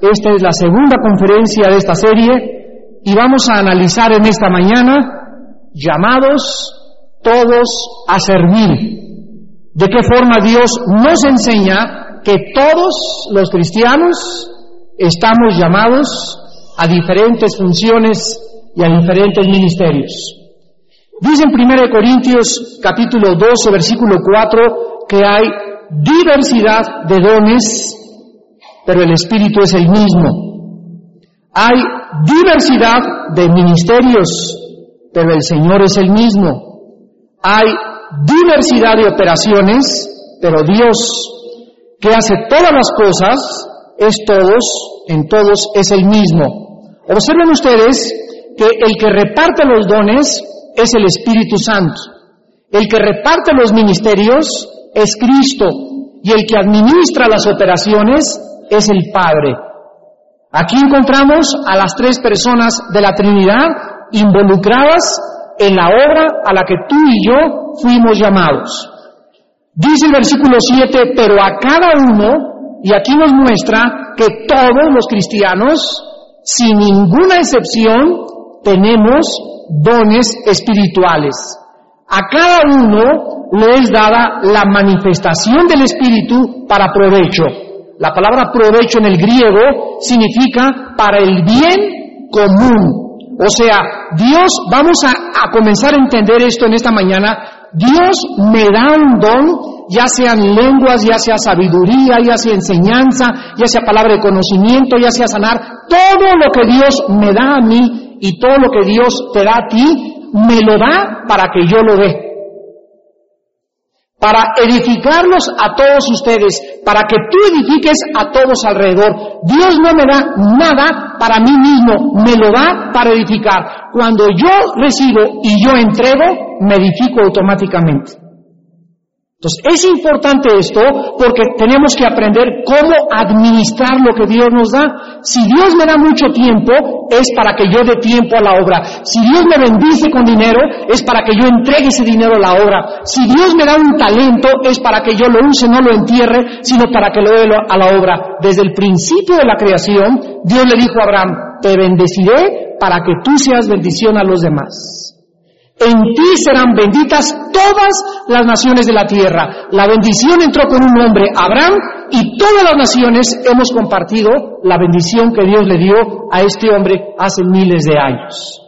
Esta es la segunda conferencia de esta serie y vamos a analizar en esta mañana llamados todos a servir. De qué forma Dios nos enseña que todos los cristianos estamos llamados a diferentes funciones y a diferentes ministerios. Dice en 1 Corintios capítulo 12 versículo 4 que hay diversidad de dones pero el Espíritu es el mismo. Hay diversidad de ministerios, pero el Señor es el mismo. Hay diversidad de operaciones, pero Dios, que hace todas las cosas, es todos, en todos es el mismo. Observen ustedes que el que reparte los dones es el Espíritu Santo. El que reparte los ministerios es Cristo. Y el que administra las operaciones es el Padre. Aquí encontramos a las tres personas de la Trinidad involucradas en la obra a la que tú y yo fuimos llamados. Dice el versículo 7, pero a cada uno, y aquí nos muestra que todos los cristianos, sin ninguna excepción, tenemos dones espirituales. A cada uno le es dada la manifestación del Espíritu para provecho. La palabra provecho en el griego significa para el bien común. O sea, Dios, vamos a, comenzar a entender esto en esta mañana, Dios me da un don, ya sean lenguas, ya sea sabiduría, ya sea enseñanza, ya sea palabra de conocimiento, ya sea sanar, todo lo que Dios me da a mí y todo lo que Dios te da a ti, me lo da para que yo lo dé para edificarlos a todos ustedes, para que tú edifiques a todos alrededor. Dios no me da nada para mí mismo, me lo da para edificar. Cuando yo recibo y yo entrego, me edifico automáticamente. Entonces, es importante esto porque tenemos que aprender cómo administrar lo que Dios nos da. Si Dios me da mucho tiempo, es para que yo dé tiempo a la obra. Si Dios me bendice con dinero, es para que yo entregue ese dinero a la obra. Si Dios me da un talento, es para que yo lo use, no lo entierre, sino para que lo dé a la obra. Desde el principio de la creación, Dios le dijo a Abraham, te bendeciré para que tú seas bendición a los demás. En ti serán benditas todas las naciones de la tierra. La bendición entró con un hombre, Abraham, y todas las naciones hemos compartido la bendición que Dios le dio a este hombre hace miles de años.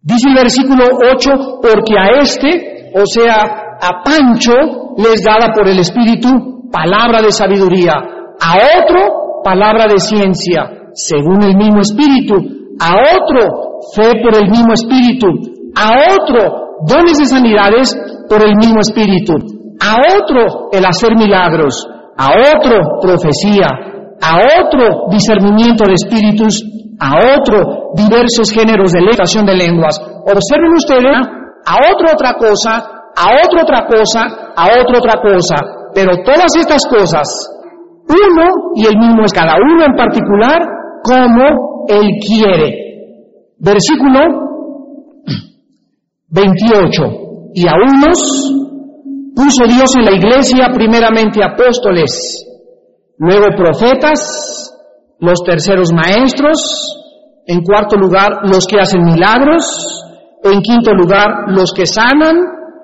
Dice el versículo 8, porque a este, o sea, a Pancho, les dada por el Espíritu palabra de sabiduría, a otro palabra de ciencia, según el mismo Espíritu, a otro fe por el mismo Espíritu, a otro dones de sanidades por el mismo Espíritu, a otro el hacer milagros, a otro profecía, a otro discernimiento de espíritus, a otro diversos géneros de lectación de lenguas. Observen ustedes a otro otra cosa, a otro otra cosa, a otro otra cosa, pero todas estas cosas, uno y el mismo es cada uno en particular como él quiere. Versículo 28. Y a unos puso Dios en la iglesia primeramente apóstoles, luego profetas, los terceros maestros, en cuarto lugar los que hacen milagros, en quinto lugar los que sanan,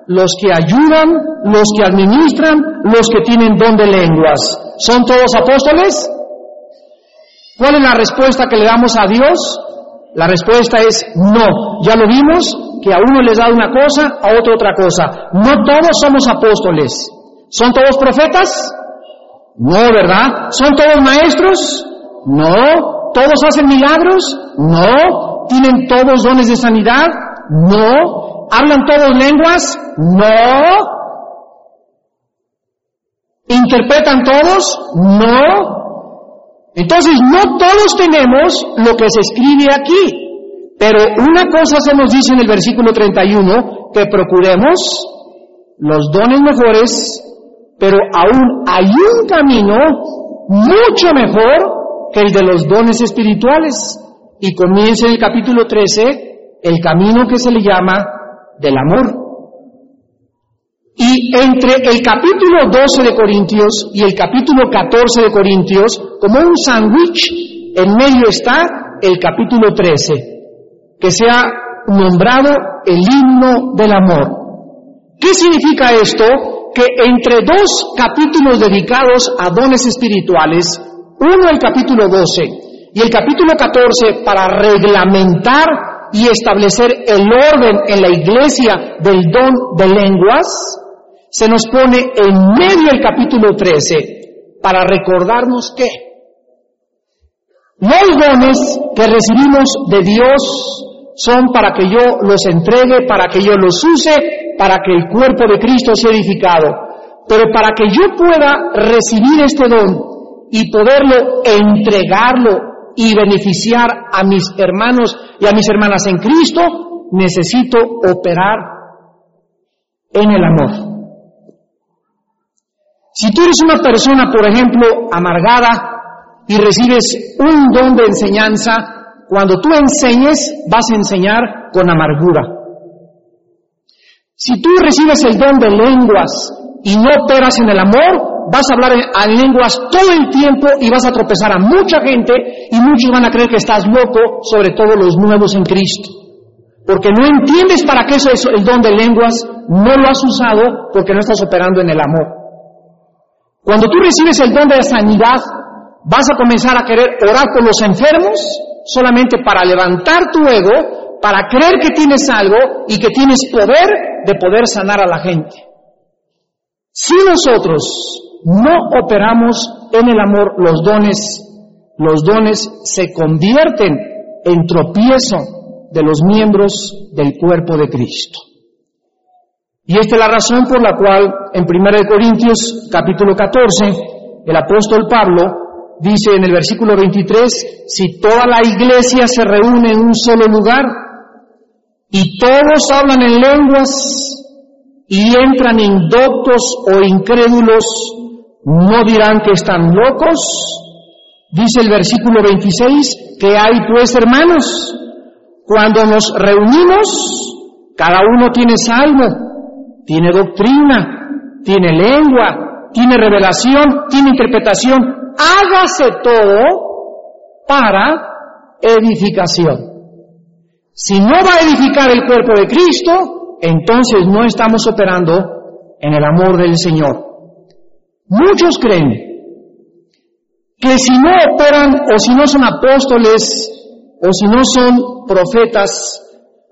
los que ayudan, los que administran, los que tienen don de lenguas. ¿Son todos apóstoles? ¿Cuál es la respuesta que le damos a Dios? La respuesta es no. Ya lo vimos, que a uno les da una cosa, a otro otra cosa. No todos somos apóstoles. ¿Son todos profetas? No, ¿verdad? ¿Son todos maestros? No. ¿Todos hacen milagros? No. ¿Tienen todos dones de sanidad? No. ¿Hablan todos lenguas? No. ¿Interpretan todos? No. Entonces, no todos tenemos lo que se escribe aquí. Pero una cosa se nos dice en el versículo 31, que procuremos los dones mejores, pero aún hay un camino mucho mejor que el de los dones espirituales. Y comienza en el capítulo 13 el camino que se le llama del amor. Y entre el capítulo 12 de Corintios y el capítulo 14 de Corintios como un sándwich, en medio está el capítulo 13, que se ha nombrado el himno del amor. ¿Qué significa esto? Que entre dos capítulos dedicados a dones espirituales, uno el capítulo 12 y el capítulo 14 para reglamentar y establecer el orden en la iglesia del don de lenguas, se nos pone en medio el capítulo 13 para recordarnos que los dones que recibimos de Dios son para que yo los entregue, para que yo los use, para que el cuerpo de Cristo sea edificado. Pero para que yo pueda recibir este don y poderlo entregarlo y beneficiar a mis hermanos y a mis hermanas en Cristo, necesito operar en el amor. Si tú eres una persona, por ejemplo, amargada y recibes un don de enseñanza, cuando tú enseñes vas a enseñar con amargura. Si tú recibes el don de lenguas y no operas en el amor, vas a hablar en lenguas todo el tiempo y vas a tropezar a mucha gente y muchos van a creer que estás loco, sobre todo los nuevos en Cristo. Porque no entiendes para qué es el don de lenguas, no lo has usado porque no estás operando en el amor. Cuando tú recibes el don de sanidad, vas a comenzar a querer orar por los enfermos solamente para levantar tu ego, para creer que tienes algo y que tienes poder de poder sanar a la gente. Si nosotros no operamos en el amor los dones, los dones se convierten en tropiezo de los miembros del cuerpo de Cristo. Y esta es la razón por la cual en 1 Corintios capítulo 14 el apóstol Pablo dice en el versículo 23, si toda la iglesia se reúne en un solo lugar y todos hablan en lenguas y entran indoctos o incrédulos, ¿no dirán que están locos? Dice el versículo 26, que hay pues hermanos, cuando nos reunimos, cada uno tiene salmo tiene doctrina, tiene lengua, tiene revelación, tiene interpretación. Hágase todo para edificación. Si no va a edificar el cuerpo de Cristo, entonces no estamos operando en el amor del Señor. Muchos creen que si no operan o si no son apóstoles o si no son profetas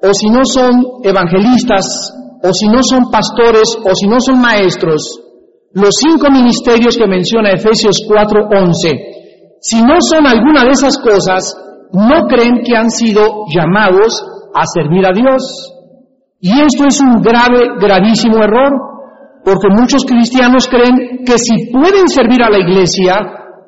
o si no son evangelistas o si no son pastores, o si no son maestros, los cinco ministerios que menciona Efesios 4:11, si no son alguna de esas cosas, no creen que han sido llamados a servir a Dios. Y esto es un grave, gravísimo error, porque muchos cristianos creen que si pueden servir a la iglesia,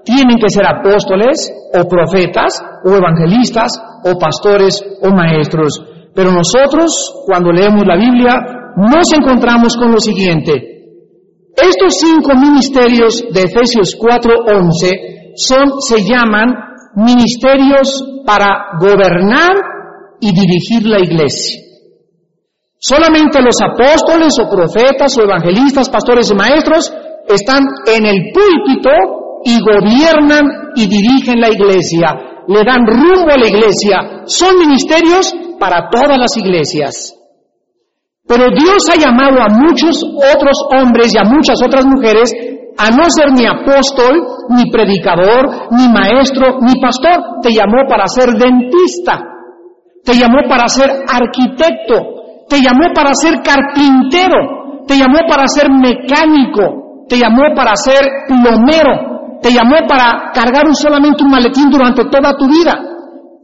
tienen que ser apóstoles, o profetas, o evangelistas, o pastores, o maestros. Pero nosotros, cuando leemos la Biblia, nos encontramos con lo siguiente. Estos cinco ministerios de Efesios 4:11 son, se llaman ministerios para gobernar y dirigir la iglesia. Solamente los apóstoles o profetas o evangelistas, pastores y maestros están en el púlpito y gobiernan y dirigen la iglesia, le dan rumbo a la iglesia. Son ministerios para todas las iglesias. Pero Dios ha llamado a muchos otros hombres y a muchas otras mujeres a no ser ni apóstol, ni predicador, ni maestro, ni pastor. Te llamó para ser dentista. Te llamó para ser arquitecto. Te llamó para ser carpintero. Te llamó para ser mecánico. Te llamó para ser plomero. Te llamó para cargar solamente un maletín durante toda tu vida.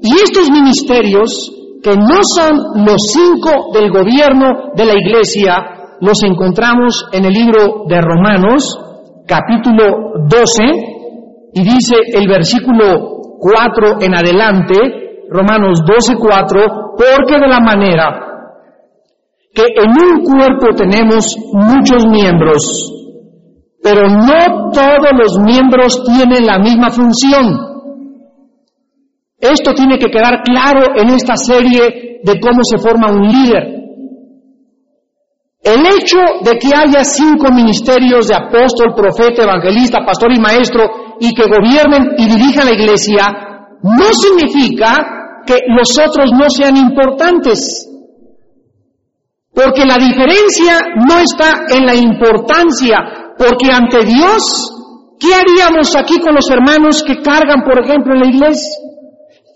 Y estos ministerios que no son los cinco del gobierno de la iglesia, los encontramos en el libro de Romanos, capítulo 12, y dice el versículo 4 en adelante, Romanos 12, 4, porque de la manera que en un cuerpo tenemos muchos miembros, pero no todos los miembros tienen la misma función. Esto tiene que quedar claro en esta serie de cómo se forma un líder. El hecho de que haya cinco ministerios de apóstol, profeta, evangelista, pastor y maestro y que gobiernen y dirijan la iglesia, no significa que los otros no sean importantes. Porque la diferencia no está en la importancia, porque ante Dios, ¿qué haríamos aquí con los hermanos que cargan, por ejemplo, en la iglesia?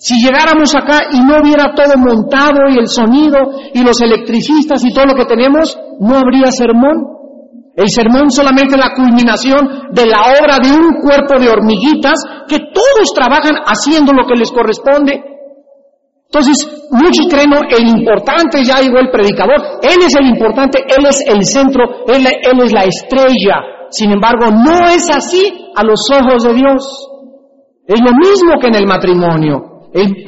Si llegáramos acá y no hubiera todo montado y el sonido y los electricistas y todo lo que tenemos, no habría sermón. El sermón solamente es la culminación de la obra de un cuerpo de hormiguitas que todos trabajan haciendo lo que les corresponde. Entonces, muchos creen, no, el importante ya llegó el predicador, él es el importante, él es el centro, él es la estrella. Sin embargo, no es así a los ojos de Dios. Es lo mismo que en el matrimonio. El,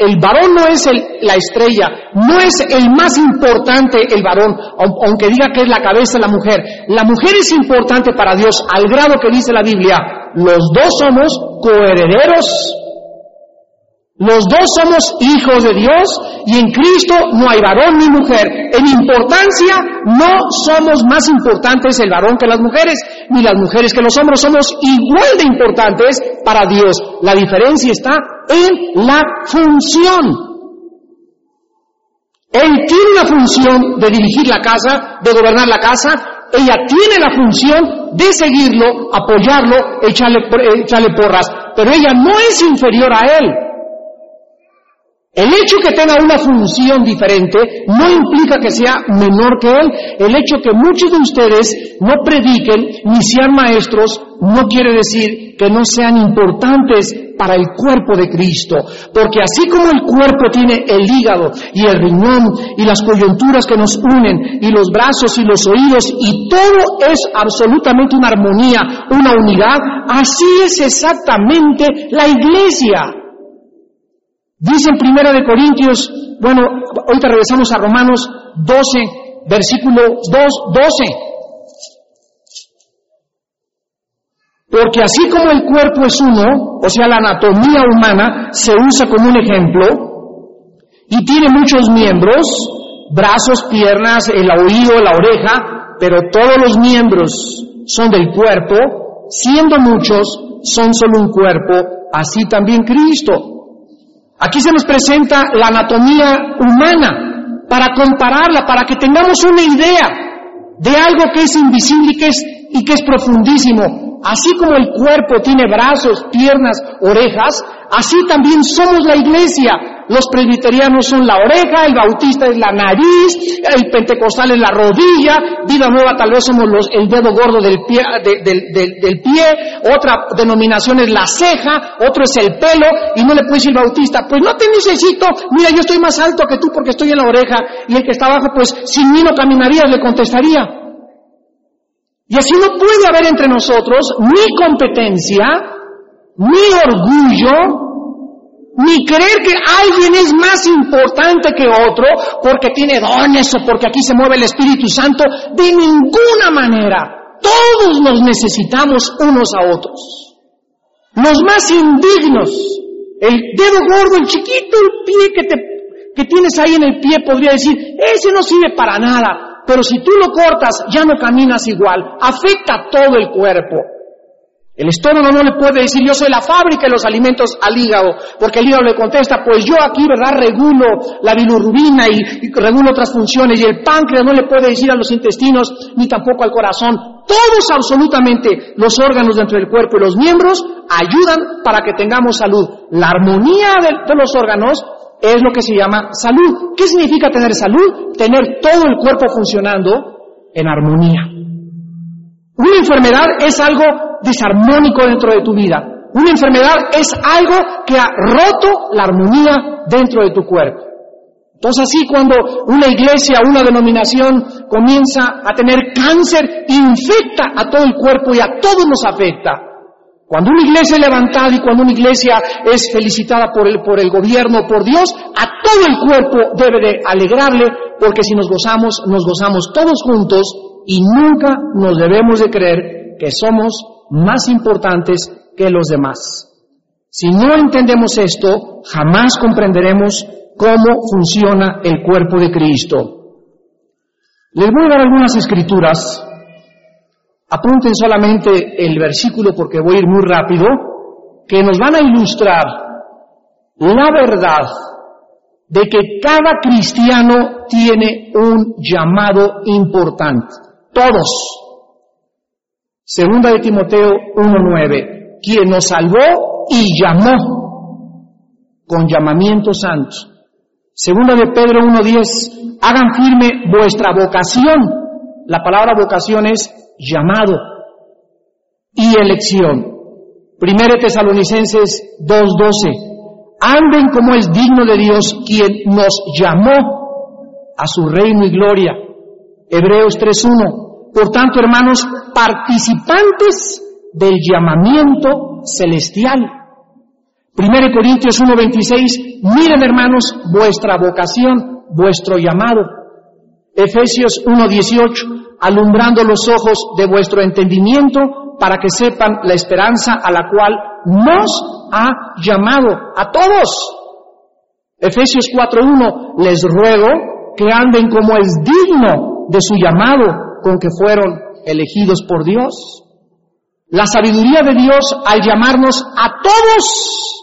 el, varón no es la estrella, no es el más importante el varón, aunque diga que es la cabeza de la mujer. La mujer es importante para Dios al grado que dice la Biblia, los dos somos coherederos los dos somos hijos de Dios y en Cristo no hay varón ni mujer. En importancia no somos más importantes el varón que las mujeres, ni las mujeres que los hombres. Somos igual de importantes para Dios. La diferencia está en la función. Él tiene la función de dirigir la casa, de gobernar la casa. Ella tiene la función de seguirlo, apoyarlo, echarle, echarle porras. Pero ella no es inferior a él. El hecho que tenga una función diferente no implica que sea menor que él. El hecho que muchos de ustedes no prediquen ni sean maestros no quiere decir que no sean importantes para el cuerpo de Cristo. Porque así como el cuerpo tiene el hígado y el riñón y las coyunturas que nos unen y los brazos y los oídos y todo es absolutamente una armonía, una unidad, así es exactamente la iglesia. Dice en Primera de Corintios, bueno, ahorita regresamos a Romanos 12, versículo 2, 12. Porque así como el cuerpo es uno, o sea, la anatomía humana se usa como un ejemplo, y tiene muchos miembros, brazos, piernas, el oído, la oreja, pero todos los miembros son del cuerpo, siendo muchos, son solo un cuerpo, así también Cristo. Aquí se nos presenta la anatomía humana para compararla, para que tengamos una idea de algo que es invisible y que es, y que es profundísimo. Así como el cuerpo tiene brazos, piernas, orejas, así también somos la iglesia. Los presbiterianos son la oreja, el bautista es la nariz, el pentecostal es la rodilla, vida nueva tal vez somos los, el dedo gordo del pie, del pie, otra denominación es la ceja, otro es el pelo, y no le puede decir bautista, pues no te necesito, mira yo estoy más alto que tú porque estoy en la oreja, y el que está abajo pues sin mí no caminarías, le contestaría. Y así no puede haber entre nosotros ni competencia, ni orgullo, ni creer que alguien es más importante que otro porque tiene dones o porque aquí se mueve el Espíritu Santo. De ninguna manera. Todos nos necesitamos unos a otros. Los más indignos, el dedo gordo, el chiquito, el pie que, tienes ahí en el pie, podría decir, ese no sirve para nada. Pero si tú lo cortas, ya no caminas igual. Afecta todo el cuerpo. El estómago no le puede decir yo soy la fábrica de los alimentos al hígado, porque el hígado le contesta, pues yo aquí, ¿verdad? Regulo la bilirrubina y, regulo otras funciones, y el páncreas no le puede decir a los intestinos, ni tampoco al corazón. Todos absolutamente los órganos dentro del cuerpo y los miembros ayudan para que tengamos salud. La armonía de los órganos es lo que se llama salud. ¿Qué significa tener salud? Tener todo el cuerpo funcionando en armonía. Una enfermedad es algo desarmónico dentro de tu vida. Una enfermedad es algo que ha roto la armonía dentro de tu cuerpo. Entonces así cuando una iglesia, una denominación comienza a tener cáncer, infecta a todo el cuerpo y a todos nos afecta. Cuando una iglesia es levantada y cuando una iglesia es felicitada por el, por el gobierno, por Dios, a todo el cuerpo debe de alegrarle, porque si nos gozamos, nos gozamos todos juntos y nunca nos debemos de creer que somos más importantes que los demás. Si no entendemos esto, jamás comprenderemos cómo funciona el cuerpo de Cristo. Les voy a dar algunas escrituras Apunten solamente el versículo porque voy a ir muy rápido, que nos van a ilustrar la verdad de que cada cristiano tiene un llamado importante. Todos. Segunda de Timoteo 1.9, quien nos salvó y llamó con llamamiento santo. Segunda de Pedro 1.10, hagan firme vuestra vocación. La palabra vocación es llamado y elección. Primera de Tesalonicenses 2.12, anden como es digno de Dios quien nos llamó a su reino y gloria. Hebreos 3.1. Por tanto, hermanos, participantes del llamamiento celestial. 1 Corintios 1.26. Miren, hermanos, vuestra vocación, vuestro llamado. Efesios 1.18. Alumbrando los ojos de vuestro entendimiento para que sepan la esperanza a la cual nos ha llamado a todos. Efesios 4.1, les ruego que anden como es digno de su llamado con que fueron elegidos por Dios. La sabiduría de Dios al llamarnos a todos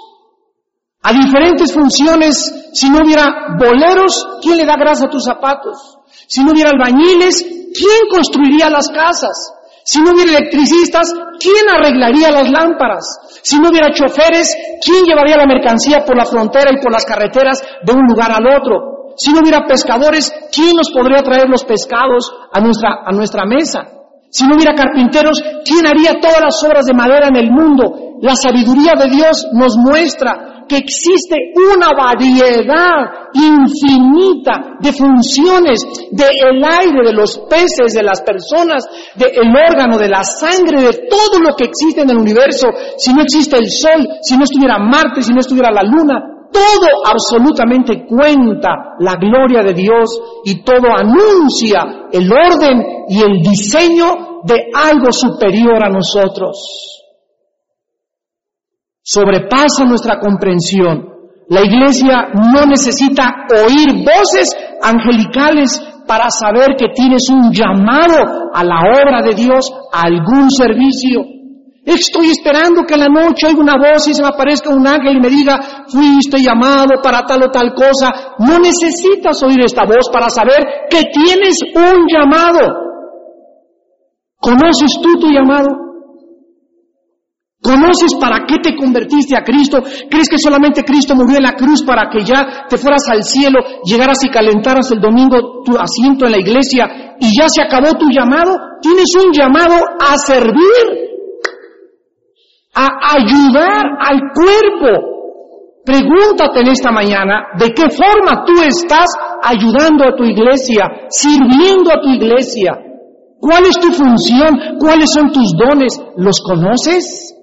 a diferentes funciones, si no hubiera boleros, ¿quién le da grasa a tus zapatos? Si no hubiera albañiles, ¿quién construiría las casas? Si no hubiera electricistas, ¿quién arreglaría las lámparas? Si no hubiera choferes, ¿quién llevaría la mercancía por la frontera y por las carreteras de un lugar al otro? Si no hubiera pescadores, ¿quién nos podría traer los pescados a nuestra, a nuestra mesa? Si no hubiera carpinteros, ¿quién haría todas las obras de madera en el mundo? La sabiduría de Dios nos muestra que existe una variedad infinita de funciones del aire, de los peces, de las personas, del órgano, de la sangre, de todo lo que existe en el universo. Si no existe el sol, si no estuviera Marte, si no estuviera la luna, todo absolutamente cuenta la gloria de Dios y todo anuncia el orden y el diseño de algo superior a nosotros sobrepasa nuestra comprensión. La iglesia no necesita oír voces angelicales para saber que tienes un llamado a la obra de Dios, a algún servicio. Estoy esperando que en la noche oiga una voz y se me aparezca un ángel y me diga, fuiste llamado para tal o tal cosa. No necesitas oír esta voz para saber que tienes un llamado. ¿Conoces tú tu llamado? ¿Conoces para qué te convertiste a Cristo? ¿Crees que solamente Cristo murió en la cruz para que ya te fueras al cielo, llegaras y calentaras el domingo tu asiento en la iglesia y ya se acabó tu llamado? Tienes un llamado a servir, a ayudar al cuerpo. Pregúntate en esta mañana de qué forma tú estás ayudando a tu iglesia, sirviendo a tu iglesia. ¿Cuál es tu función? ¿Cuáles son tus dones? ¿Los conoces?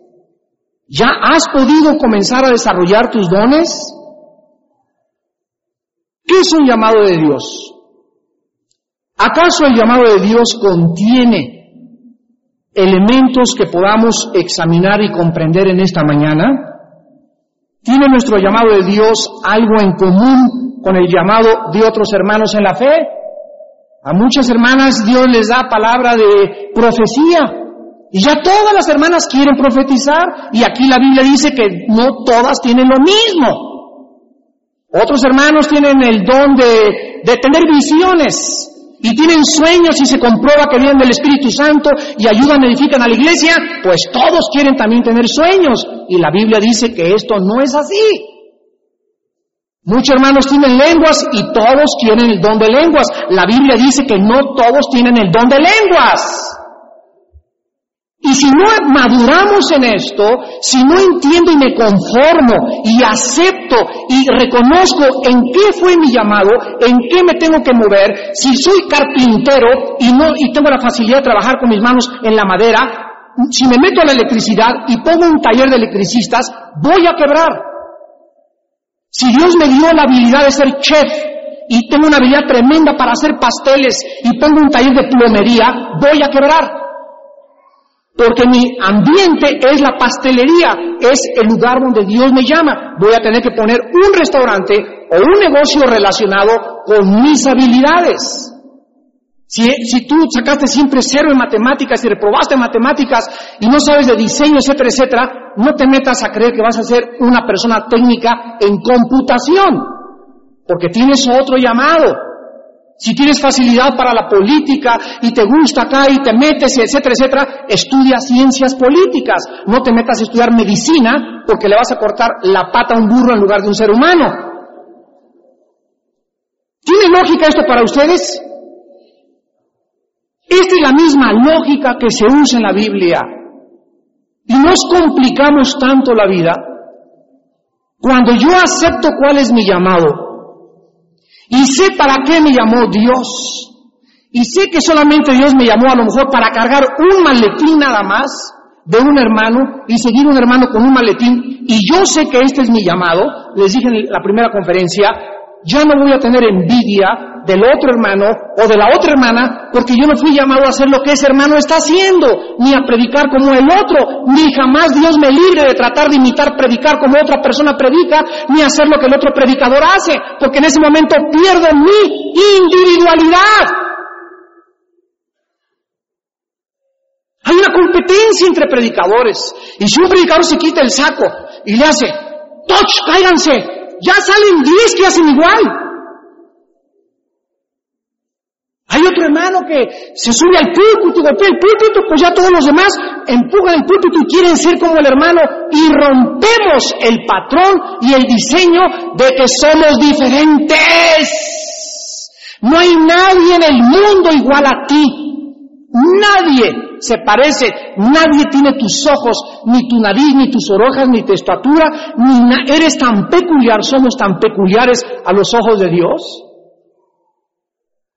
¿Ya has podido comenzar a desarrollar tus dones? ¿Qué es un llamado de Dios? ¿Acaso el llamado de Dios contiene elementos que podamos examinar y comprender en esta mañana? ¿Tiene nuestro llamado de Dios algo en común con el llamado de otros hermanos en la fe? A muchas hermanas Dios les da palabra de profecía, y ya todas las hermanas quieren profetizar y aquí la Biblia dice que no todas tienen lo mismo. Otros hermanos tienen el don de, de tener visiones y tienen sueños y se comprueba que vienen del Espíritu Santo y ayudan, edifican a la iglesia, pues todos quieren también tener sueños y la Biblia dice que esto no es así. Muchos hermanos tienen lenguas y todos quieren el don de lenguas. La Biblia dice que no todos tienen el don de lenguas. Y si no maduramos en esto, si no entiendo y me conformo y acepto y reconozco en qué fue mi llamado, en qué me tengo que mover, si soy carpintero y no y tengo la facilidad de trabajar con mis manos en la madera, si me meto a la electricidad y pongo un taller de electricistas, voy a quebrar. Si Dios me dio la habilidad de ser chef y tengo una habilidad tremenda para hacer pasteles y pongo un taller de plomería, voy a quebrar. Porque mi ambiente es la pastelería, es el lugar donde Dios me llama. Voy a tener que poner un restaurante o un negocio relacionado con mis habilidades. Si, si, tú sacaste siempre cero en matemáticas y reprobaste matemáticas y no sabes de diseño, etcétera, etcétera, no te metas a creer que vas a ser una persona técnica en computación, porque tienes otro llamado. Si tienes facilidad para la política y te gusta acá y te metes, etcétera, etcétera, estudia ciencias políticas. No te metas a estudiar medicina porque le vas a cortar la pata a un burro en lugar de un ser humano. ¿Tiene lógica esto para ustedes? Esta es la misma lógica que se usa en la Biblia. Y nos complicamos tanto la vida. Cuando yo acepto cuál es mi llamado, y sé para qué me llamó Dios. Y sé que solamente Dios me llamó a lo mejor para cargar un maletín nada más de un hermano y seguir un hermano con un maletín. Y yo sé que este es mi llamado. Les dije en la primera conferencia, ya no voy a tener envidia del otro hermano o de la otra hermana, porque yo no fui llamado a hacer lo que ese hermano está haciendo, ni a predicar como el otro, ni jamás Dios me libre de tratar de imitar predicar como otra persona predica, ni hacer lo que el otro predicador hace, porque en ese momento pierdo mi individualidad. Hay una competencia entre predicadores, y si un predicador se quita el saco y le hace, touch, cáiganse, ya salen diez que hacen igual. Hay otro hermano que se sube al púlpito, golpea el púlpito, pues ya todos los demás empujan el púlpito y quieren ser como el hermano y rompemos el patrón y el diseño de que somos diferentes. No hay nadie en el mundo igual a ti. Nadie se parece, nadie tiene tus ojos, ni tu nariz, ni tus orejas, ni tu estatura, ni eres tan peculiar, somos tan peculiares a los ojos de Dios.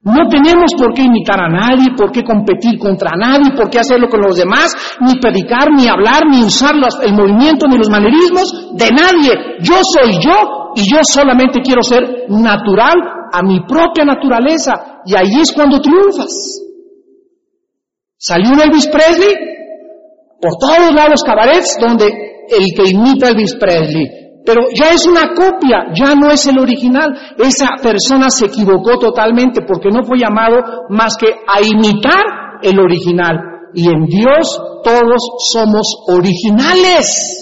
No tenemos por qué imitar a nadie, por qué competir contra nadie, por qué hacerlo con los demás, ni predicar, ni hablar, ni usar el movimiento, ni los manerismos de nadie. Yo soy yo y yo solamente quiero ser natural a mi propia naturaleza. Y ahí es cuando triunfas. Salió un Elvis Presley por todos lados cabarets donde el que imita a Elvis Presley pero ya es una copia, ya no es el original. Esa persona se equivocó totalmente porque no fue llamado más que a imitar el original. Y en Dios todos somos originales.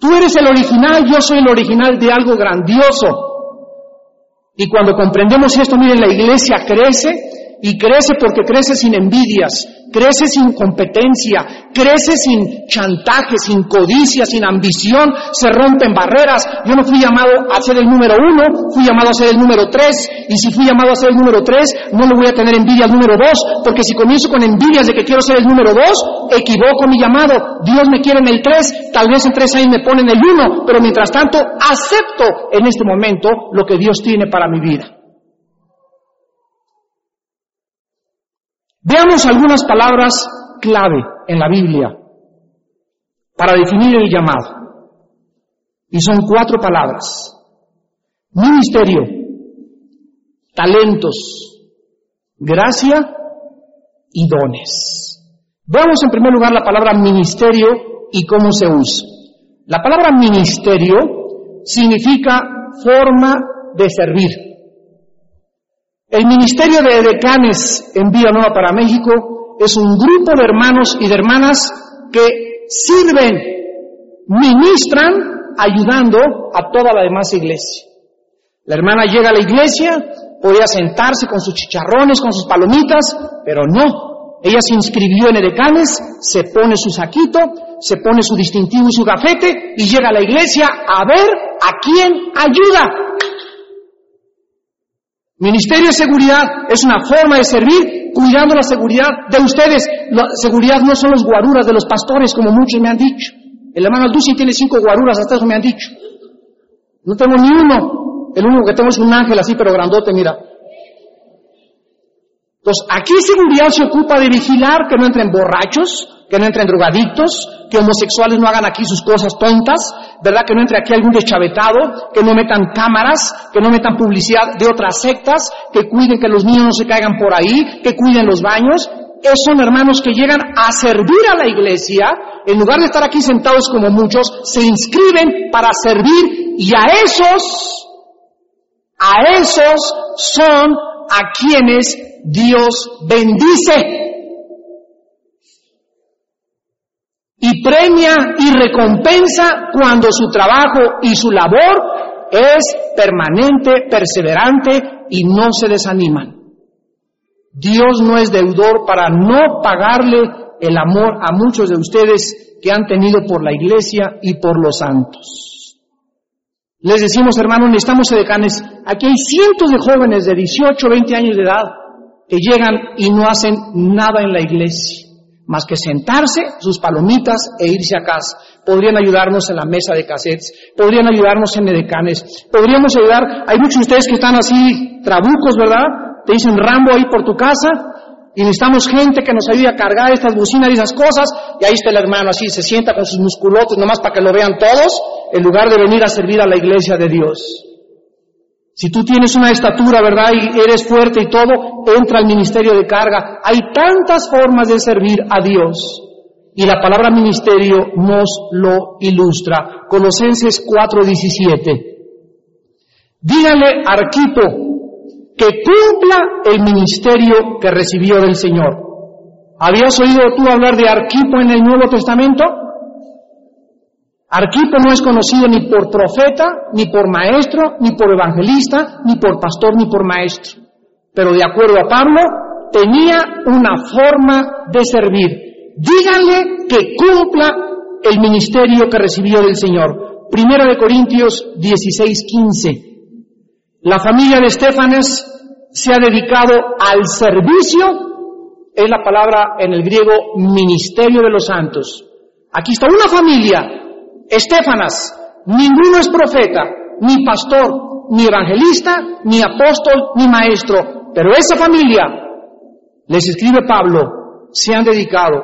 Tú eres el original, yo soy el original de algo grandioso. Y cuando comprendemos esto, miren, la iglesia crece y crece porque crece sin envidias, crece sin competencia, crece sin chantaje, sin codicia, sin ambición, se rompen barreras. Yo no fui llamado a ser el número uno, fui llamado a ser el número tres, y si fui llamado a ser el número tres, no le voy a tener envidia al número dos, porque si comienzo con envidias de que quiero ser el número dos, equivoco mi llamado. Dios me quiere en el tres, tal vez en tres años me pone en el uno, pero mientras tanto acepto en este momento lo que Dios tiene para mi vida. Veamos algunas palabras clave en la Biblia para definir el llamado. Y son cuatro palabras. Ministerio, talentos, gracia y dones. Veamos en primer lugar la palabra ministerio y cómo se usa. La palabra ministerio significa forma de servir. El Ministerio de Decanes en Vía Nueva para México es un grupo de hermanos y de hermanas que sirven, ministran, ayudando a toda la demás iglesia. La hermana llega a la iglesia, podía sentarse con sus chicharrones, con sus palomitas, pero no. Ella se inscribió en Edecanes, se pone su saquito, se pone su distintivo y su gafete y llega a la iglesia a ver a quién ayuda. Ministerio de Seguridad es una forma de servir cuidando la seguridad de ustedes. La seguridad no son los guaruras de los pastores, como muchos me han dicho. El hermano Alducin tiene cinco guaruras, hasta eso me han dicho. No tengo ni uno. El único que tengo es un ángel así, pero grandote, mira. Entonces, aquí seguridad se ocupa de vigilar que no entren borrachos, que no entren drogadictos, que homosexuales no hagan aquí sus cosas tontas, ¿verdad? Que no entre aquí algún deschavetado, que no metan cámaras, que no metan publicidad de otras sectas, que cuiden que los niños no se caigan por ahí, que cuiden los baños. Esos son hermanos que llegan a servir a la iglesia, en lugar de estar aquí sentados como muchos, se inscriben para servir y a esos, a esos son a quienes Dios bendice. Y premia y recompensa cuando su trabajo y su labor es permanente, perseverante y no se desaniman. Dios no es deudor para no pagarle el amor a muchos de ustedes que han tenido por la iglesia y por los santos. Les decimos, hermanos, necesitamos edecanes. Aquí hay cientos de jóvenes de 18, 20 años de edad que llegan y no hacen nada en la iglesia, más que sentarse, sus palomitas e irse a casa. Podrían ayudarnos en la mesa de cassettes, podrían ayudarnos en edecanes, podríamos ayudar, hay muchos de ustedes que están así trabucos, ¿verdad? Te dicen Rambo ahí por tu casa, y necesitamos gente que nos ayude a cargar estas bocinas y esas cosas, y ahí está el hermano así, se sienta con sus musculotes nomás para que lo vean todos, en lugar de venir a servir a la iglesia de Dios. Si tú tienes una estatura, ¿verdad? Y eres fuerte y todo, entra al ministerio de carga. Hay tantas formas de servir a Dios. Y la palabra ministerio nos lo ilustra. Colosenses 4:17. Dígale Arquipo que cumpla el ministerio que recibió del Señor. ¿Habías oído tú hablar de Arquipo en el Nuevo Testamento? Arquipo no es conocido ni por profeta, ni por maestro, ni por evangelista, ni por pastor, ni por maestro. Pero de acuerdo a Pablo, tenía una forma de servir. Díganle que cumpla el ministerio que recibió del Señor. Primera de Corintios 16, 15. La familia de Estefanes se ha dedicado al servicio, es la palabra en el griego ministerio de los santos. Aquí está una familia Estefanas, ninguno es profeta, ni pastor, ni evangelista, ni apóstol, ni maestro, pero esa familia, les escribe Pablo, se han dedicado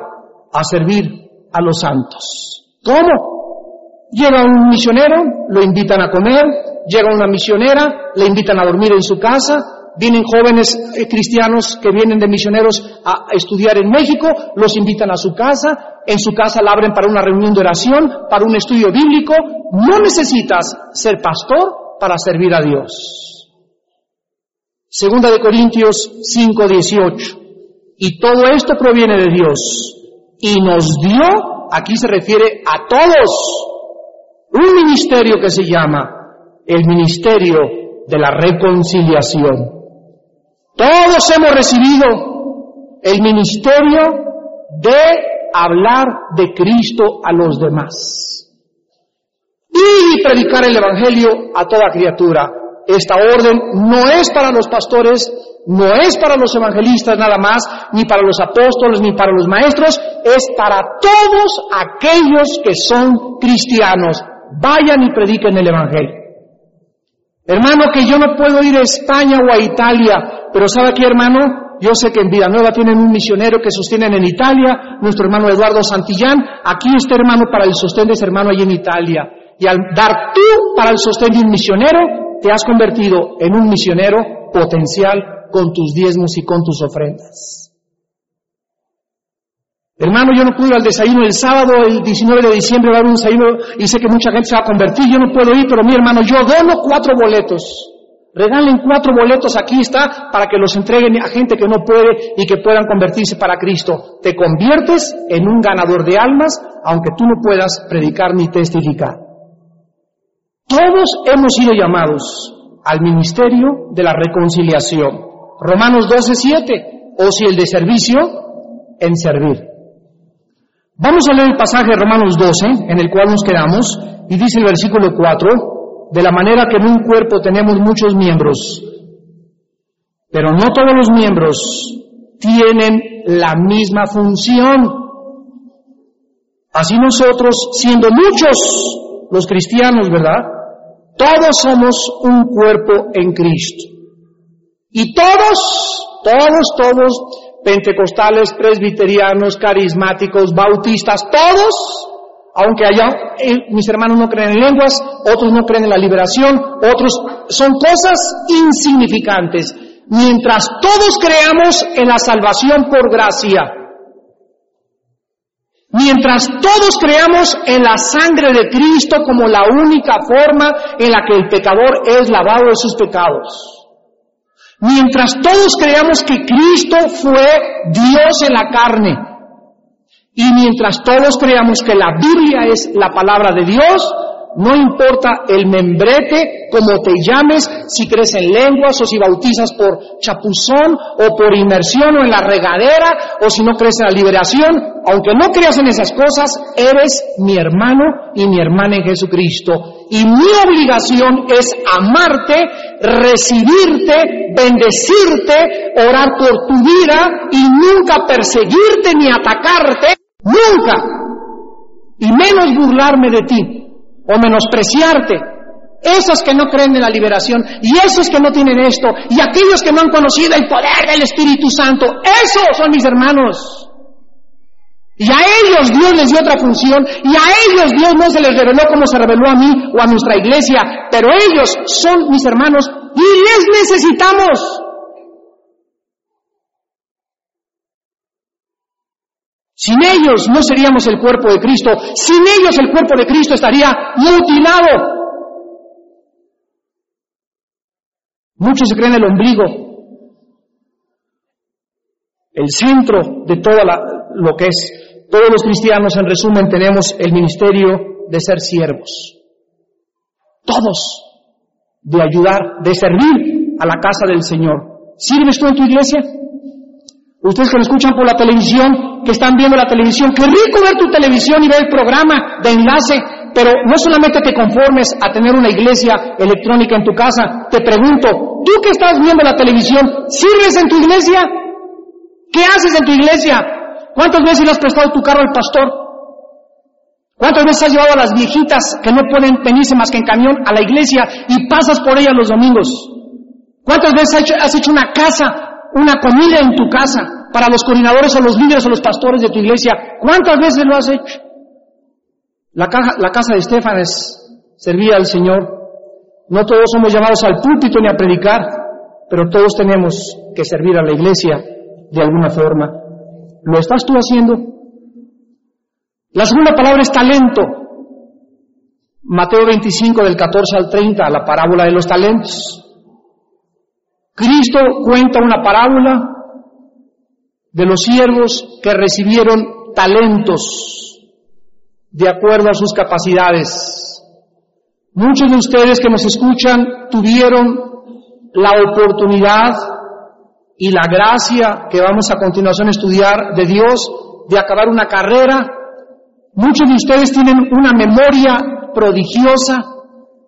a servir a los santos. ¿Cómo? Llega un misionero, lo invitan a comer, llega una misionera, le invitan a dormir en su casa, vienen jóvenes eh, cristianos que vienen de misioneros a estudiar en México, los invitan a su casa, en su casa la abren para una reunión de oración, para un estudio bíblico. No necesitas ser pastor para servir a Dios. Segunda de Corintios 5:18. Y todo esto proviene de Dios. Y nos dio, aquí se refiere a todos, un ministerio que se llama el ministerio de la reconciliación. Todos hemos recibido el ministerio de hablar de Cristo a los demás y predicar el Evangelio a toda criatura. Esta orden no es para los pastores, no es para los evangelistas nada más, ni para los apóstoles, ni para los maestros, es para todos aquellos que son cristianos. Vayan y prediquen el Evangelio. Hermano, que yo no puedo ir a España o a Italia, pero ¿sabe qué, hermano? Yo sé que en Villanueva tienen un misionero que sostienen en Italia, nuestro hermano Eduardo Santillán. Aquí está, hermano, para el sostén de ese hermano allí en Italia. Y al dar tú para el sostén de un misionero, te has convertido en un misionero potencial con tus diezmos y con tus ofrendas. Hermano, yo no pude ir al desayuno el sábado, el 19 de diciembre va a haber un desayuno y sé que mucha gente se va a convertir, yo no puedo ir, pero mi hermano, yo dono cuatro boletos. Regalen cuatro boletos, aquí está, para que los entreguen a gente que no puede y que puedan convertirse para Cristo. Te conviertes en un ganador de almas, aunque tú no puedas predicar ni testificar. Todos hemos sido llamados al ministerio de la reconciliación. Romanos 12, 7. O si el de servicio, en servir. Vamos a leer el pasaje de Romanos 12, en el cual nos quedamos, y dice el versículo 4, de la manera que en un cuerpo tenemos muchos miembros, pero no todos los miembros tienen la misma función. Así nosotros, siendo muchos los cristianos, ¿verdad? Todos somos un cuerpo en Cristo. Y todos, todos, todos pentecostales, presbiterianos, carismáticos, bautistas, todos, aunque haya, eh, mis hermanos no creen en lenguas, otros no creen en la liberación, otros son cosas insignificantes. Mientras todos creamos en la salvación por gracia, mientras todos creamos en la sangre de Cristo como la única forma en la que el pecador es lavado de sus pecados, Mientras todos creamos que Cristo fue Dios en la carne, y mientras todos creamos que la Biblia es la palabra de Dios, no importa el membrete, como te llames, si crees en lenguas o si bautizas por chapuzón o por inmersión o en la regadera o si no crees en la liberación, aunque no creas en esas cosas, eres mi hermano y mi hermana en Jesucristo. Y mi obligación es amarte, recibirte, bendecirte, orar por tu vida y nunca perseguirte ni atacarte, nunca. Y menos burlarme de ti o menospreciarte. Esos que no creen en la liberación y esos que no tienen esto y aquellos que no han conocido el poder del Espíritu Santo, esos son mis hermanos. Y a ellos Dios les dio otra función y a ellos Dios no se les reveló como se reveló a mí o a nuestra iglesia, pero ellos son mis hermanos y les necesitamos. Sin ellos no seríamos el cuerpo de Cristo. Sin ellos el cuerpo de Cristo estaría mutilado. Muchos se creen el ombligo, el centro de todo lo que es. Todos los cristianos, en resumen, tenemos el ministerio de ser siervos. Todos. De ayudar, de servir a la casa del Señor. ¿Sirves tú en tu iglesia? Ustedes que me escuchan por la televisión, que están viendo la televisión, qué rico ver tu televisión y ver el programa de enlace, pero no solamente te conformes a tener una iglesia electrónica en tu casa. Te pregunto, tú que estás viendo la televisión, ¿sirves en tu iglesia? ¿Qué haces en tu iglesia? ¿Cuántas veces le has prestado tu carro al pastor? ¿Cuántas veces has llevado a las viejitas que no pueden venirse más que en camión a la iglesia y pasas por ellas los domingos? ¿Cuántas veces has hecho una casa una comida en tu casa para los coordinadores o los líderes o los pastores de tu iglesia. ¿Cuántas veces lo has hecho? La, casa de Estefanes servía al Señor. No todos somos llamados al púlpito ni a predicar, pero todos tenemos que servir a la iglesia de alguna forma. ¿Lo estás tú haciendo? La segunda palabra es talento. Mateo 25 del 14 al 30, la parábola de los talentos. Cristo cuenta una parábola de los siervos que recibieron talentos de acuerdo a sus capacidades. Muchos de ustedes que nos escuchan tuvieron la oportunidad y la gracia que vamos a continuación a estudiar de Dios de acabar una carrera. Muchos de ustedes tienen una memoria prodigiosa,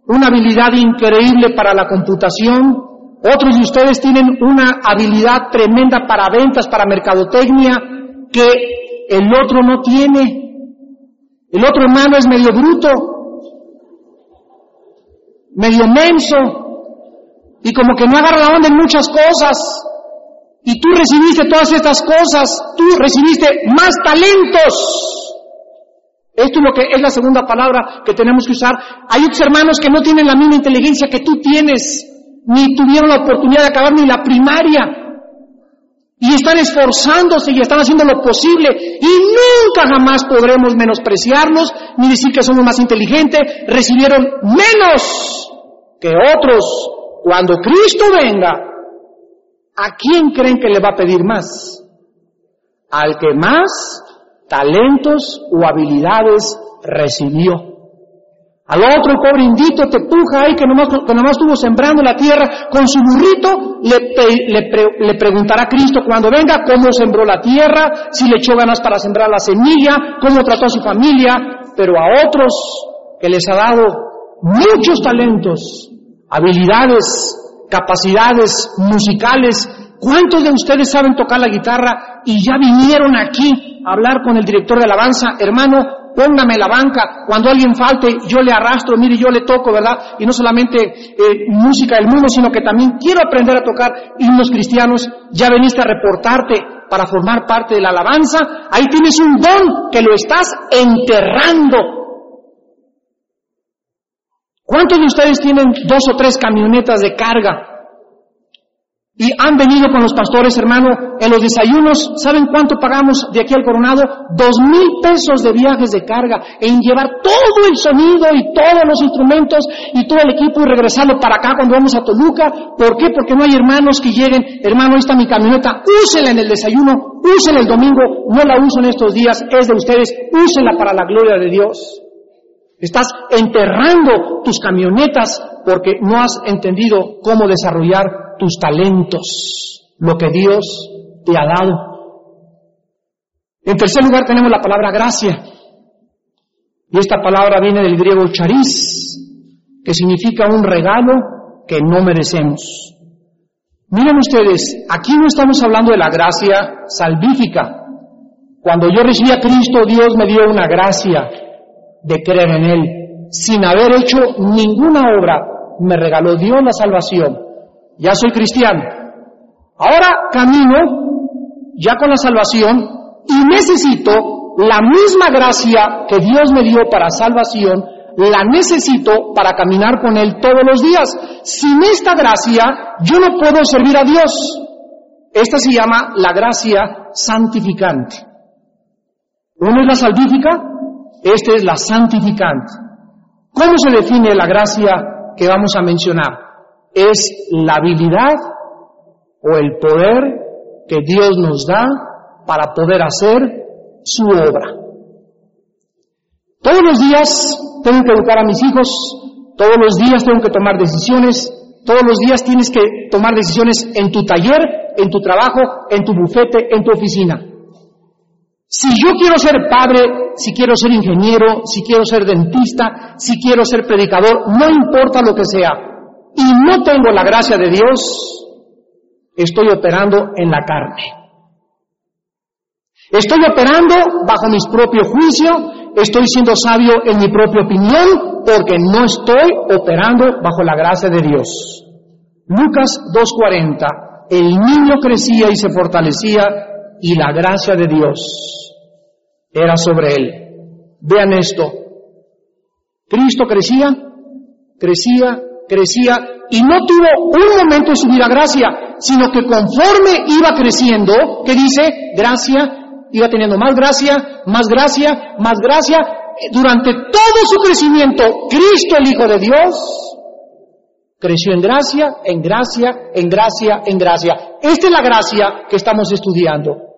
una habilidad increíble para la computación, otros de ustedes tienen una habilidad tremenda para ventas, para mercadotecnia, que el otro no tiene. El otro hermano es medio bruto, medio menso, y como que no agarra la onda en muchas cosas. Y tú recibiste todas estas cosas, tú recibiste más talentos. Esto es lo que es la segunda palabra que tenemos que usar. Hay otros hermanos que no tienen la misma inteligencia que tú tienes ni tuvieron la oportunidad de acabar ni la primaria. Y están esforzándose y están haciendo lo posible. Y nunca jamás podremos menospreciarlos ni decir que somos más inteligentes. Recibieron menos que otros. Cuando Cristo venga, ¿a quién creen que le va a pedir más? Al que más talentos o habilidades recibió. Al otro, el pobre indito, te puja ahí que nomás, que nomás estuvo sembrando la tierra con su burrito, le, le, preguntará a Cristo cuando venga cómo sembró la tierra, si le echó ganas para sembrar la semilla, cómo trató a su familia, pero a otros que les ha dado muchos talentos, habilidades, capacidades musicales. ¿Cuántos de ustedes saben tocar la guitarra y ya vinieron aquí a hablar con el director de alabanza? Hermano, póngame la banca, cuando alguien falte, yo le arrastro, mire, yo le toco, ¿verdad? Y no solamente eh, música del mundo, sino que también quiero aprender a tocar himnos cristianos, ya veniste a reportarte para formar parte de la alabanza, ahí tienes un don que lo estás enterrando. ¿Cuántos de ustedes tienen dos o tres camionetas de carga? Y han venido con los pastores, hermano, en los desayunos, ¿saben cuánto pagamos de aquí al Coronado? Dos mil pesos de viajes de carga, en llevar todo el sonido y todos los instrumentos y todo el equipo y regresarlo para acá cuando vamos a Toluca. ¿Por qué? Porque no hay hermanos que lleguen, hermano, ahí está mi camioneta, úsela en el desayuno, úsela el domingo, no la uso en estos días, es de ustedes, úsela para la gloria de Dios. Estás enterrando tus camionetas porque no has entendido cómo desarrollar tus talentos, lo que Dios te ha dado. En tercer lugar tenemos la palabra gracia. Y esta palabra viene del griego charis, que significa un regalo que no merecemos. Miren ustedes, aquí no estamos hablando de la gracia salvífica. Cuando yo recibí a Cristo, Dios me dio una gracia de creer en Él. Sin haber hecho ninguna obra, me regaló Dios la salvación ya soy cristiano. Ahora camino ya con la salvación y necesito la misma gracia que Dios me dio para salvación, la necesito para caminar con Él todos los días. Sin esta gracia yo no puedo servir a Dios. Esta se llama la gracia santificante. Una es la salvífica, esta es la santificante. ¿Cómo se define la gracia que vamos a mencionar? Es la habilidad o el poder que Dios nos da para poder hacer su obra. Todos los días tengo que educar a mis hijos, todos los días tengo que tomar decisiones, todos los días tienes que tomar decisiones en tu taller, en tu trabajo, en tu bufete, en tu oficina. Si yo quiero ser padre, si quiero ser ingeniero, si quiero ser dentista, si quiero ser predicador, no importa lo que sea, y no tengo la gracia de Dios, estoy operando en la carne. Estoy operando bajo mi propio juicio, estoy siendo sabio en mi propia opinión, porque no estoy operando bajo la gracia de Dios. Lucas 2.40, el niño crecía y se fortalecía y la gracia de Dios era sobre él. Vean esto. Cristo crecía, crecía, crecía y no tuvo un momento en su vida gracia, sino que conforme iba creciendo, que dice, gracia, iba teniendo más gracia, más gracia, más gracia, durante todo su crecimiento, Cristo el Hijo de Dios, creció en gracia, en gracia, en gracia, en gracia. Esta es la gracia que estamos estudiando.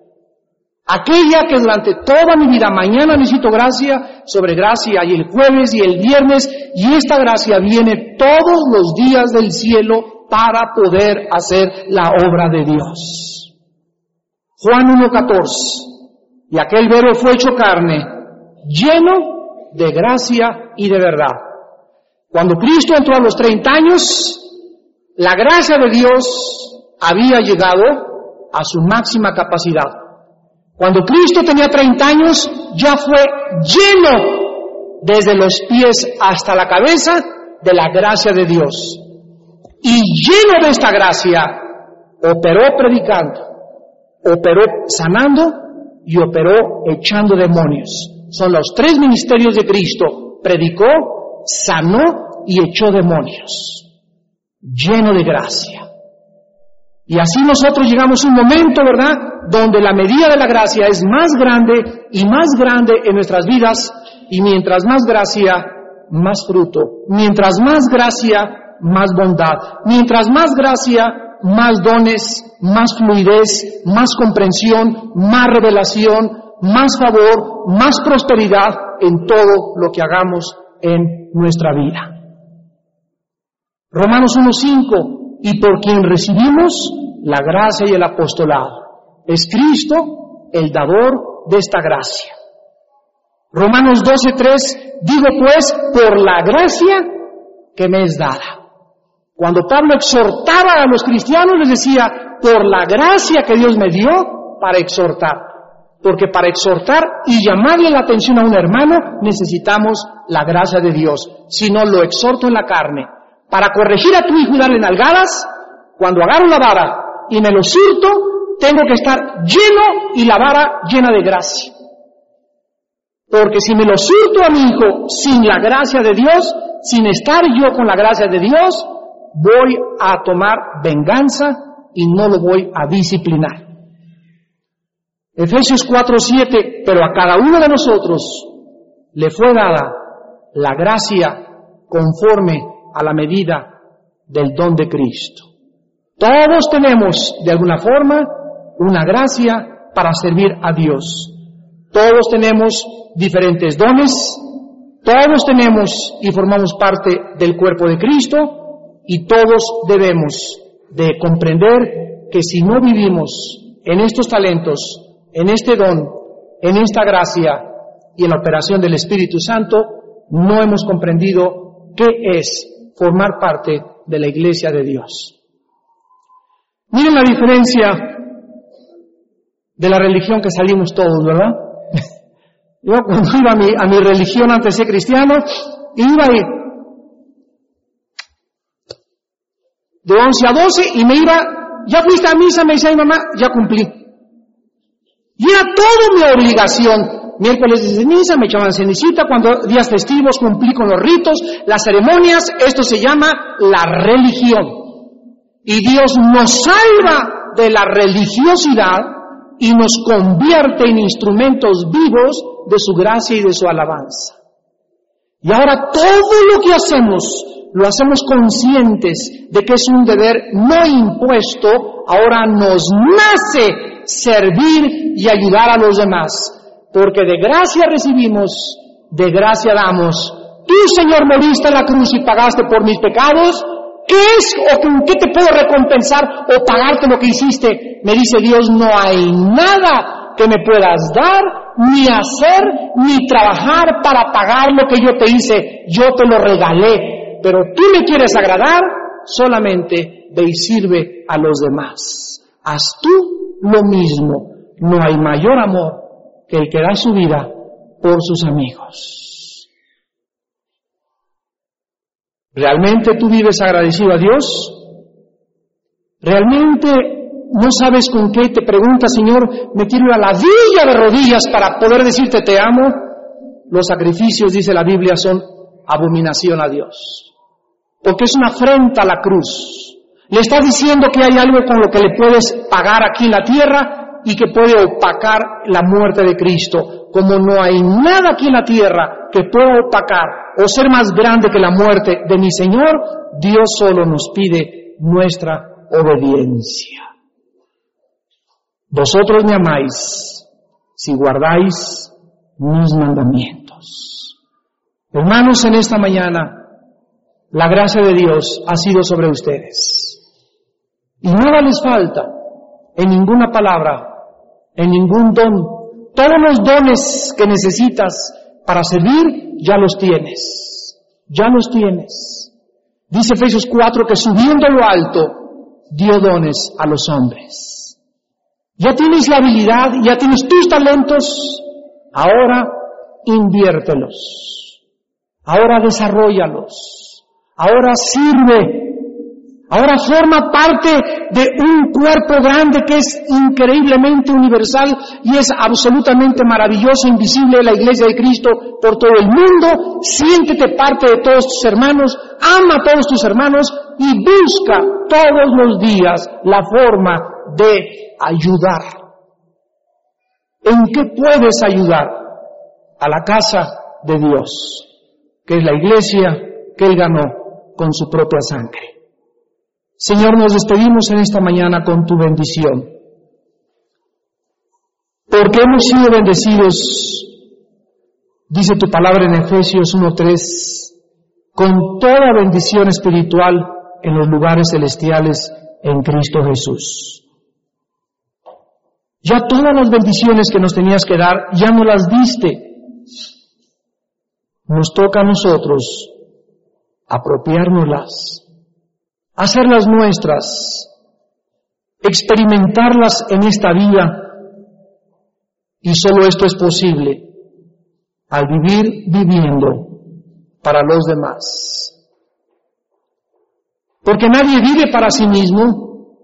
Aquella que durante toda mi vida, mañana necesito gracia sobre gracia y el jueves y el viernes, y esta gracia viene todos los días del cielo para poder hacer la obra de Dios. Juan 1.14, y aquel verbo fue hecho carne, lleno de gracia y de verdad. Cuando Cristo entró a los 30 años, la gracia de Dios había llegado a su máxima capacidad. Cuando Cristo tenía 30 años, ya fue lleno desde los pies hasta la cabeza de la gracia de Dios. Y lleno de esta gracia, operó predicando, operó sanando y operó echando demonios. Son los tres ministerios de Cristo. Predicó, sanó y echó demonios. Lleno de gracia. Y así nosotros llegamos a un momento, ¿verdad?, donde la medida de la gracia es más grande y más grande en nuestras vidas, y mientras más gracia, más fruto. Mientras más gracia, más bondad. Mientras más gracia, más dones, más fluidez, más comprensión, más revelación, más favor, más prosperidad en todo lo que hagamos en nuestra vida. Romanos 1.5 y por quien recibimos la gracia y el apostolado. Es Cristo el dador de esta gracia. Romanos 12.3, digo pues, por la gracia que me es dada. Cuando Pablo exhortaba a los cristianos, les decía, por la gracia que Dios me dio para exhortar. Porque para exhortar y llamarle la atención a un hermano necesitamos la gracia de Dios. Si no, lo exhorto en la carne, para corregir a tu hijo y darle nalgadas, cuando agarro la vara y me lo surto, tengo que estar lleno y la vara llena de gracia. Porque si me lo surto a mi hijo sin la gracia de Dios, sin estar yo con la gracia de Dios, voy a tomar venganza y no lo voy a disciplinar. Efesios 4:7, pero a cada uno de nosotros le fue dada la gracia conforme a la medida del don de Cristo. Todos tenemos de alguna forma una gracia para servir a Dios. Todos tenemos diferentes dones, todos tenemos y formamos parte del cuerpo de Cristo y todos debemos de comprender que si no vivimos en estos talentos, en este don, en esta gracia y en la operación del Espíritu Santo, no hemos comprendido qué es formar parte de la iglesia de Dios. Miren la diferencia de la religión que salimos todos, ¿verdad? Yo cuando iba a mi, a mi religión antes de ser cristiano, iba de 11 a 12 y me iba, ya fuiste a misa, me decía mi mamá, ya cumplí. Y era todo mi obligación. Miércoles de ceniza, me echaban cenicita, cuando días festivos cumplí con los ritos, las ceremonias, esto se llama la religión. Y Dios nos salva de la religiosidad y nos convierte en instrumentos vivos de su gracia y de su alabanza. Y ahora todo lo que hacemos, lo hacemos conscientes de que es un deber no impuesto, ahora nos nace servir y ayudar a los demás, porque de gracia recibimos, de gracia damos. Tú, Señor, moriste en la cruz y pagaste por mis pecados, ¿qué es o con qué te puedo recompensar o pagarte lo que hiciste? Me dice Dios, no hay nada que me puedas dar ni hacer, ni trabajar para pagar lo que yo te hice. Yo te lo regalé. Pero tú me quieres agradar, solamente ve y sirve a los demás. Haz tú lo mismo. No hay mayor amor que el que da su vida por sus amigos. ¿Realmente tú vives agradecido a Dios? ¿Realmente no sabes con qué te preguntas, Señor, me quiero ir a la villa de rodillas para poder decirte te amo. Los sacrificios, dice la Biblia, son abominación a Dios. Porque es una afrenta a la cruz. Le estás diciendo que hay algo con lo que le puedes pagar aquí en la tierra y que puede opacar la muerte de Cristo. Como no hay nada aquí en la tierra que pueda opacar o ser más grande que la muerte de mi Señor, Dios solo nos pide nuestra obediencia. Vosotros me amáis si guardáis mis mandamientos. Hermanos, en esta mañana la gracia de Dios ha sido sobre ustedes. Y nada les falta en ninguna palabra, en ningún don. Todos los dones que necesitas para servir, ya los tienes. Ya los tienes. Dice Efesios 4 que subiendo lo alto, dio dones a los hombres. Ya tienes la habilidad, ya tienes tus talentos, ahora inviértelos, ahora desarrollalos, ahora sirve, ahora forma parte de un cuerpo grande que es increíblemente universal y es absolutamente maravilloso, invisible la iglesia de Cristo por todo el mundo, siéntete parte de todos tus hermanos, ama a todos tus hermanos y busca todos los días la forma de ayudar. ¿En qué puedes ayudar? A la casa de Dios, que es la iglesia que Él ganó con su propia sangre. Señor, nos despedimos en esta mañana con tu bendición, porque hemos sido bendecidos, dice tu palabra en Efesios 1.3, con toda bendición espiritual en los lugares celestiales en Cristo Jesús. Ya todas las bendiciones que nos tenías que dar, ya no las diste. Nos toca a nosotros apropiárnoslas, hacerlas nuestras, experimentarlas en esta vida. Y solo esto es posible al vivir viviendo para los demás. Porque nadie vive para sí mismo.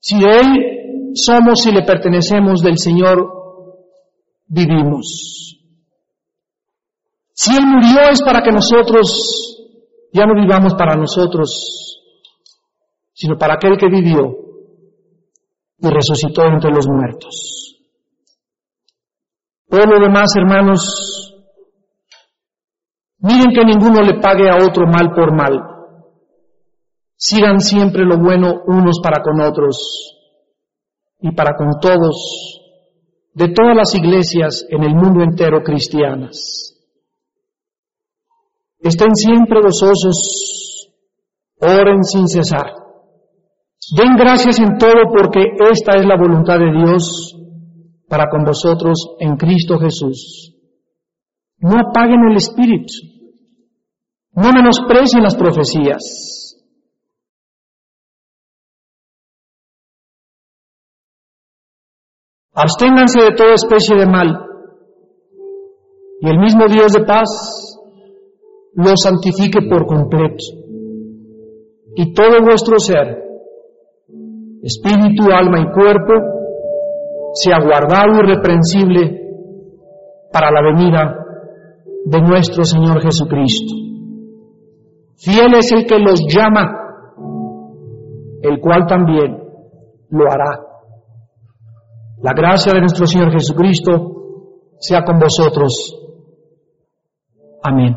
Si Él somos y le pertenecemos del Señor, vivimos. Si Él murió es para que nosotros ya no vivamos para nosotros, sino para aquel que vivió y resucitó entre los muertos. Por lo demás, hermanos, miren que ninguno le pague a otro mal por mal. Sigan siempre lo bueno unos para con otros y para con todos de todas las iglesias en el mundo entero cristianas. Estén siempre gozosos, oren sin cesar. Den gracias en todo porque esta es la voluntad de Dios para con vosotros en Cristo Jesús. No apaguen el espíritu, no menosprecien las profecías. Absténganse de toda especie de mal y el mismo Dios de paz lo santifique por completo. Y todo vuestro ser, espíritu, alma y cuerpo, sea guardado irreprensible para la venida de nuestro Señor Jesucristo. Fiel es el que los llama, el cual también lo hará. La gracia de nuestro Señor Jesucristo sea con vosotros. Amén.